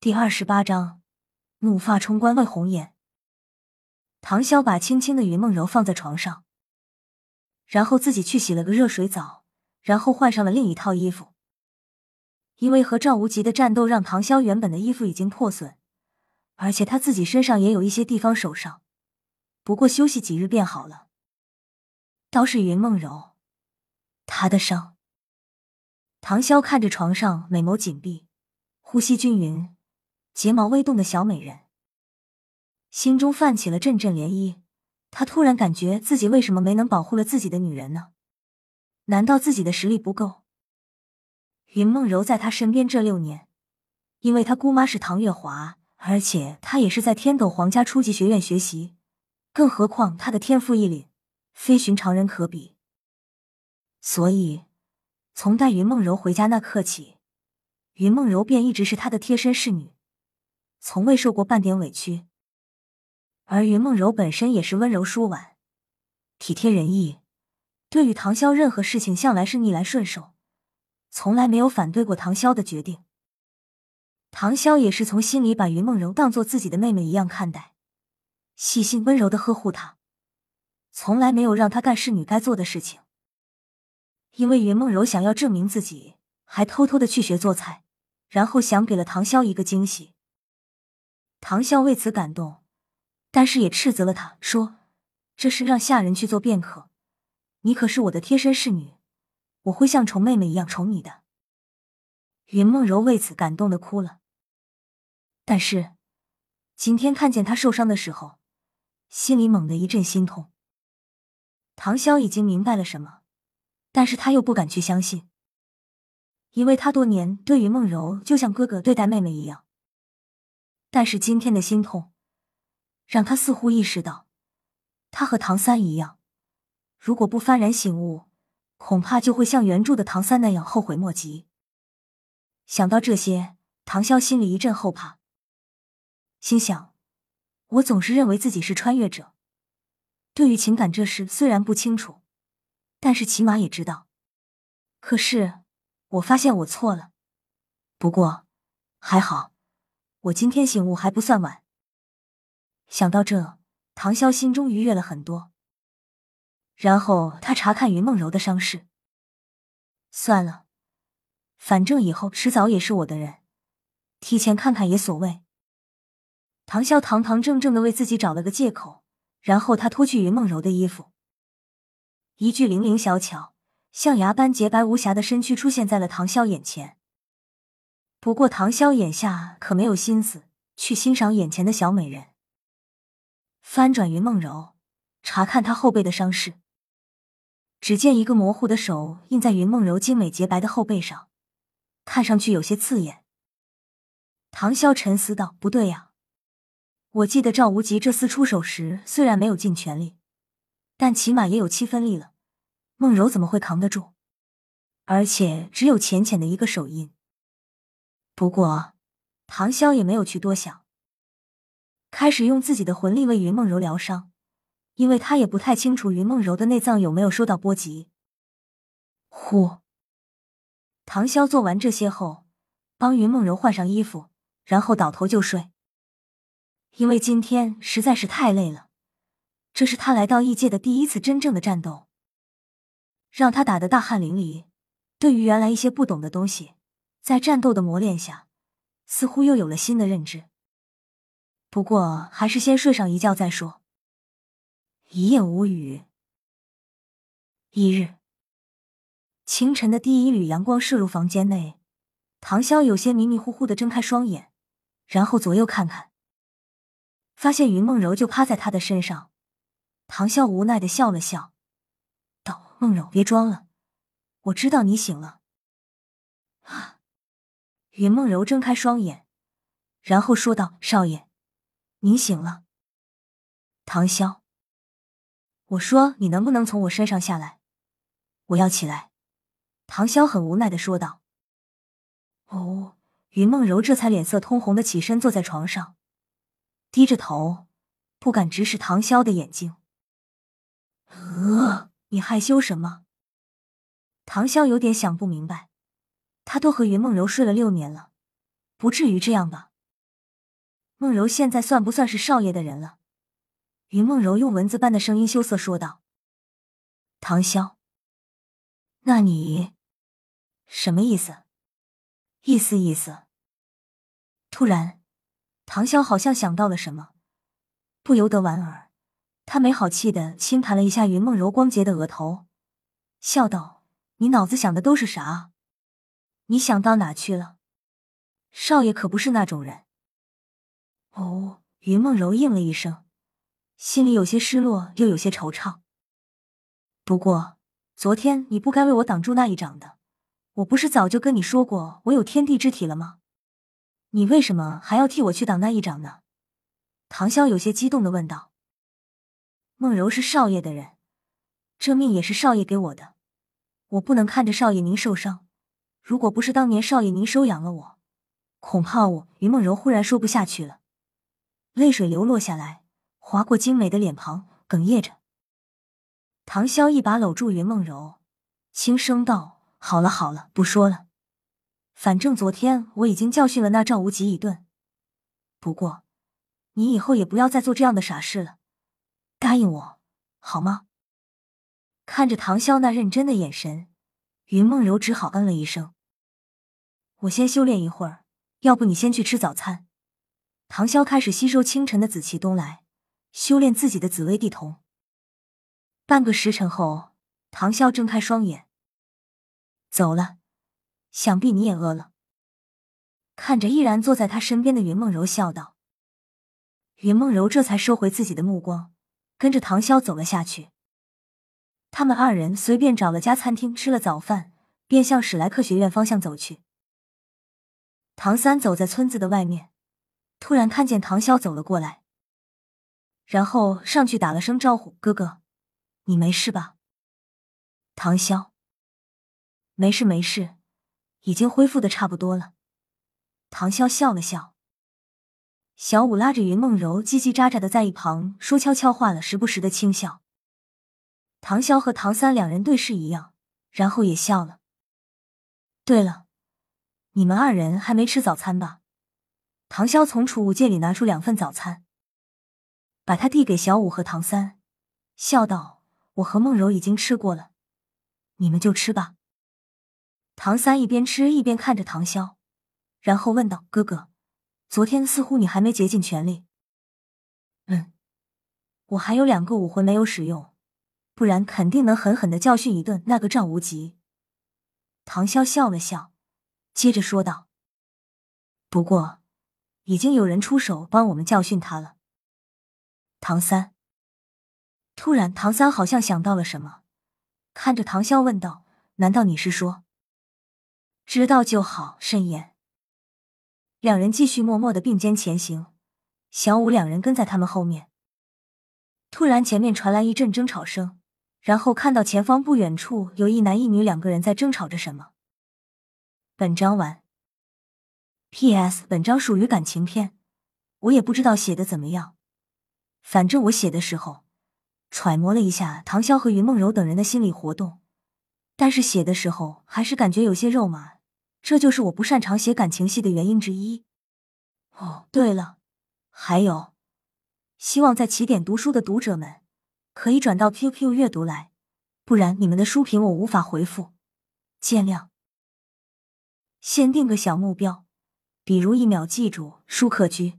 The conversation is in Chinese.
第二十八章，怒发冲冠为红颜。唐潇把轻轻的云梦柔放在床上，然后自己去洗了个热水澡，然后换上了另一套衣服。因为和赵无极的战斗，让唐潇原本的衣服已经破损，而且他自己身上也有一些地方受伤，不过休息几日便好了。倒是云梦柔，她的伤。唐潇看着床上美眸紧闭、呼吸均匀。睫毛微动的小美人，心中泛起了阵阵涟漪。他突然感觉自己为什么没能保护了自己的女人呢？难道自己的实力不够？云梦柔在他身边这六年，因为他姑妈是唐月华，而且他也是在天斗皇家初级学院学习，更何况他的天赋异禀，非寻常人可比。所以，从带云梦柔回家那刻起，云梦柔便一直是他的贴身侍女。从未受过半点委屈，而云梦柔本身也是温柔淑婉、体贴仁义，对于唐潇任何事情向来是逆来顺受，从来没有反对过唐潇的决定。唐潇也是从心里把云梦柔当做自己的妹妹一样看待，细心温柔的呵护她，从来没有让她干侍女该做的事情。因为云梦柔想要证明自己，还偷偷的去学做菜，然后想给了唐潇一个惊喜。唐潇为此感动，但是也斥责了他，说：“这是让下人去做便可，你可是我的贴身侍女，我会像宠妹妹一样宠你的。”云梦柔为此感动的哭了。但是今天看见他受伤的时候，心里猛地一阵心痛。唐潇已经明白了什么，但是他又不敢去相信，因为他多年对云梦柔就像哥哥对待妹妹一样。但是今天的心痛，让他似乎意识到，他和唐三一样，如果不幡然醒悟，恐怕就会像原著的唐三那样后悔莫及。想到这些，唐潇心里一阵后怕，心想：我总是认为自己是穿越者，对于情感这事虽然不清楚，但是起码也知道。可是我发现我错了，不过还好。我今天醒悟还不算晚。想到这，唐潇心中愉悦了很多。然后他查看云梦柔的伤势。算了，反正以后迟早也是我的人，提前看看也所谓。唐潇堂堂正正的为自己找了个借口，然后他脱去云梦柔的衣服，一具零零小巧、象牙般洁白无瑕的身躯出现在了唐潇眼前。不过，唐潇眼下可没有心思去欣赏眼前的小美人。翻转云梦柔，查看她后背的伤势。只见一个模糊的手印在云梦柔精美洁白的后背上，看上去有些刺眼。唐潇沉思道：“不对呀，我记得赵无极这厮出手时虽然没有尽全力，但起码也有七分力了。梦柔怎么会扛得住？而且只有浅浅的一个手印。”不过，唐潇也没有去多想，开始用自己的魂力为云梦柔疗伤，因为他也不太清楚云梦柔的内脏有没有受到波及。呼，唐潇做完这些后，帮云梦柔换上衣服，然后倒头就睡。因为今天实在是太累了，这是他来到异界的第一次真正的战斗，让他打得大汗淋漓。对于原来一些不懂的东西。在战斗的磨练下，似乎又有了新的认知。不过，还是先睡上一觉再说。一夜无语。一日清晨的第一缕阳光射入房间内，唐潇有些迷迷糊糊的睁开双眼，然后左右看看，发现云梦柔就趴在他的身上。唐潇无奈的笑了笑，道：“梦柔，别装了，我知道你醒了。”云梦柔睁开双眼，然后说道：“少爷，您醒了。”唐潇，我说：“你能不能从我身上下来？我要起来。”唐潇很无奈的说道。哦，云梦柔这才脸色通红的起身坐在床上，低着头，不敢直视唐潇的眼睛。呃，你害羞什么？唐潇有点想不明白。他都和云梦柔睡了六年了，不至于这样吧？梦柔现在算不算是少爷的人了？云梦柔用蚊子般的声音羞涩说道：“唐潇，那你什么意思？意思意思。”突然，唐潇好像想到了什么，不由得莞尔。他没好气的轻弹了一下云梦柔光洁的额头，笑道：“你脑子想的都是啥？你想到哪去了？少爷可不是那种人。”哦，云梦柔应了一声，心里有些失落，又有些惆怅。不过昨天你不该为我挡住那一掌的，我不是早就跟你说过我有天地之体了吗？你为什么还要替我去挡那一掌呢？唐潇有些激动的问道。梦柔是少爷的人，这命也是少爷给我的，我不能看着少爷您受伤。如果不是当年少爷您收养了我，恐怕我……云梦柔忽然说不下去了，泪水流落下来，划过精美的脸庞，哽咽着。唐潇一把搂住云梦柔，轻声道：“好了好了，不说了。反正昨天我已经教训了那赵无极一顿，不过你以后也不要再做这样的傻事了。”答应我，好吗？看着唐潇那认真的眼神，云梦柔只好嗯了一声。我先修炼一会儿，要不你先去吃早餐。唐潇开始吸收清晨的紫气东来，修炼自己的紫薇地瞳。半个时辰后，唐潇睁开双眼，走了。想必你也饿了。看着依然坐在他身边的云梦柔，笑道。云梦柔这才收回自己的目光。跟着唐潇走了下去，他们二人随便找了家餐厅吃了早饭，便向史莱克学院方向走去。唐三走在村子的外面，突然看见唐潇走了过来，然后上去打了声招呼：“哥哥，你没事吧？”唐潇：“没事没事，已经恢复的差不多了。”唐潇笑了笑。小五拉着云梦柔，叽叽喳喳的在一旁说悄悄话了，时不时的轻笑。唐潇和唐三两人对视一样，然后也笑了。对了，你们二人还没吃早餐吧？唐潇从储物间里拿出两份早餐，把它递给小五和唐三，笑道：“我和梦柔已经吃过了，你们就吃吧。”唐三一边吃一边看着唐潇，然后问道：“哥哥。”昨天似乎你还没竭尽全力。嗯，我还有两个武魂没有使用，不然肯定能狠狠的教训一顿那个赵无极。唐潇笑了笑，接着说道：“不过，已经有人出手帮我们教训他了。”唐三突然，唐三好像想到了什么，看着唐潇问道：“难道你是说？”知道就好，慎言。两人继续默默的并肩前行，小五两人跟在他们后面。突然，前面传来一阵争吵声，然后看到前方不远处有一男一女两个人在争吵着什么。本章完。P.S. 本章属于感情片，我也不知道写的怎么样，反正我写的时候揣摩了一下唐潇和云梦柔等人的心理活动，但是写的时候还是感觉有些肉麻。这就是我不擅长写感情戏的原因之一。哦，对了，还有，希望在起点读书的读者们可以转到 QQ 阅读来，不然你们的书评我无法回复，见谅。先定个小目标，比如一秒记住舒克居。